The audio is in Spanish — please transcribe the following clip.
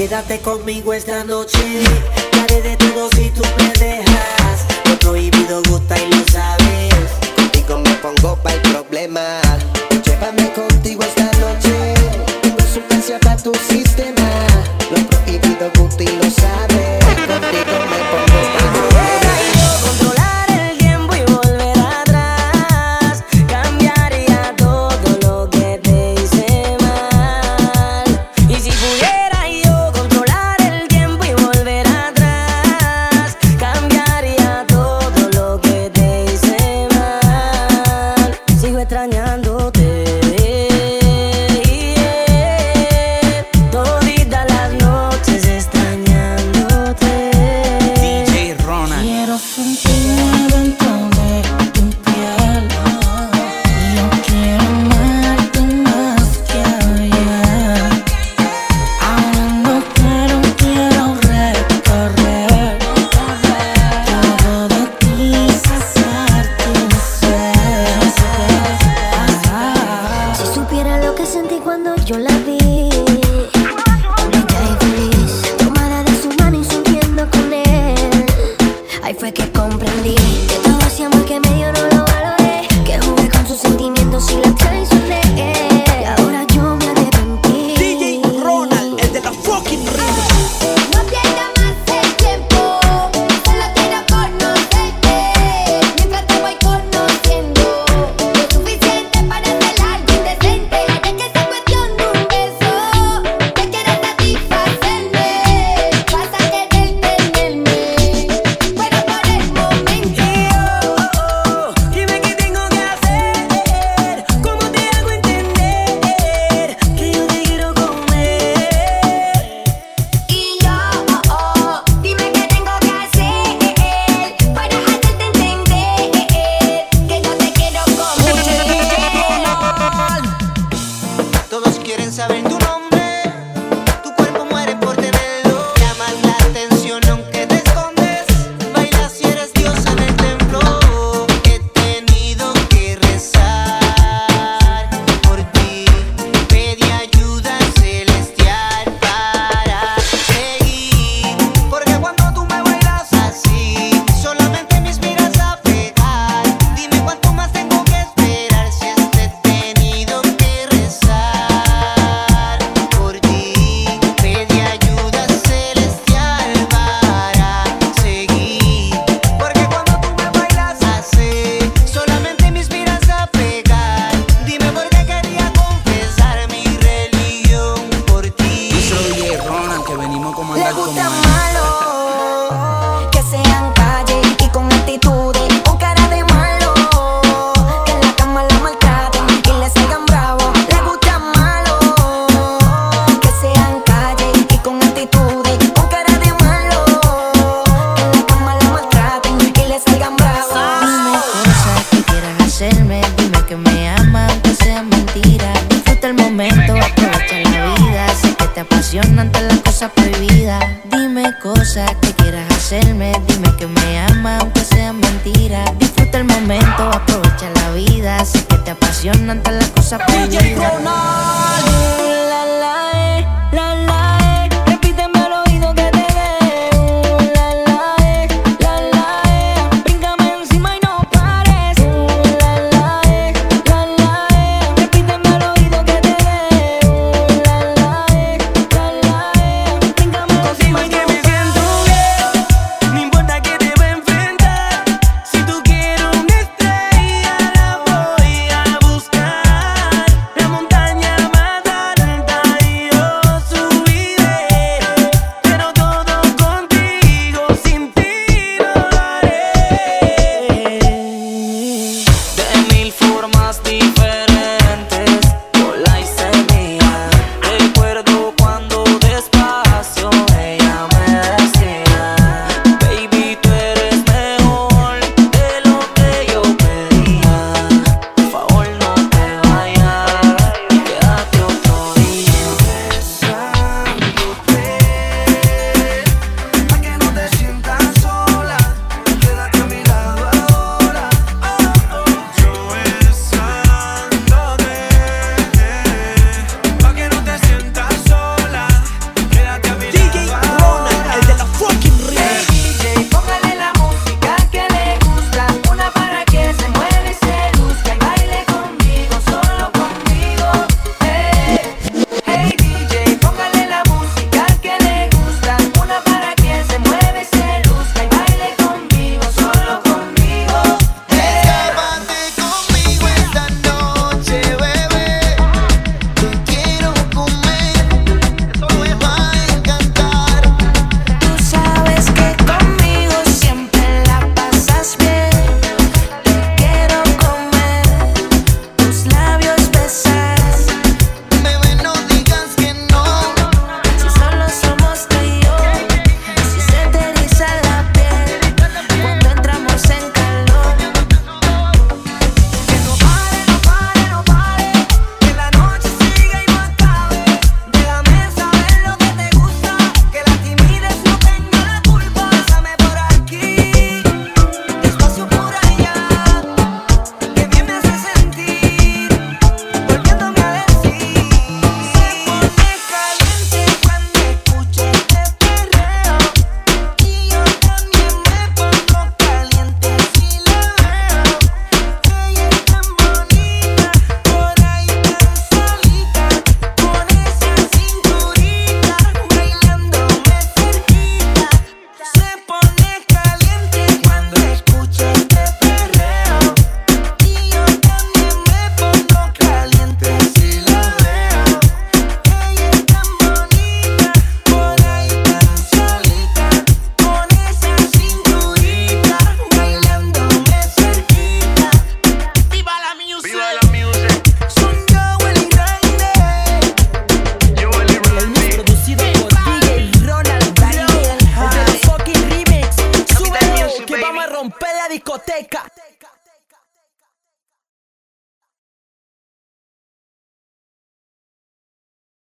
Quédate conmigo esta noche, haré de todo si tú me dejas. Lo prohibido gusta y lo sabes. Contigo me pongo para el problema. Llévame con yo la vi. Me caí feliz, tomada de su mano y subiendo con él. Ahí fue que comprendí que todo ese amor que me dio no lo valoré. Que jugué con sus sentimientos y la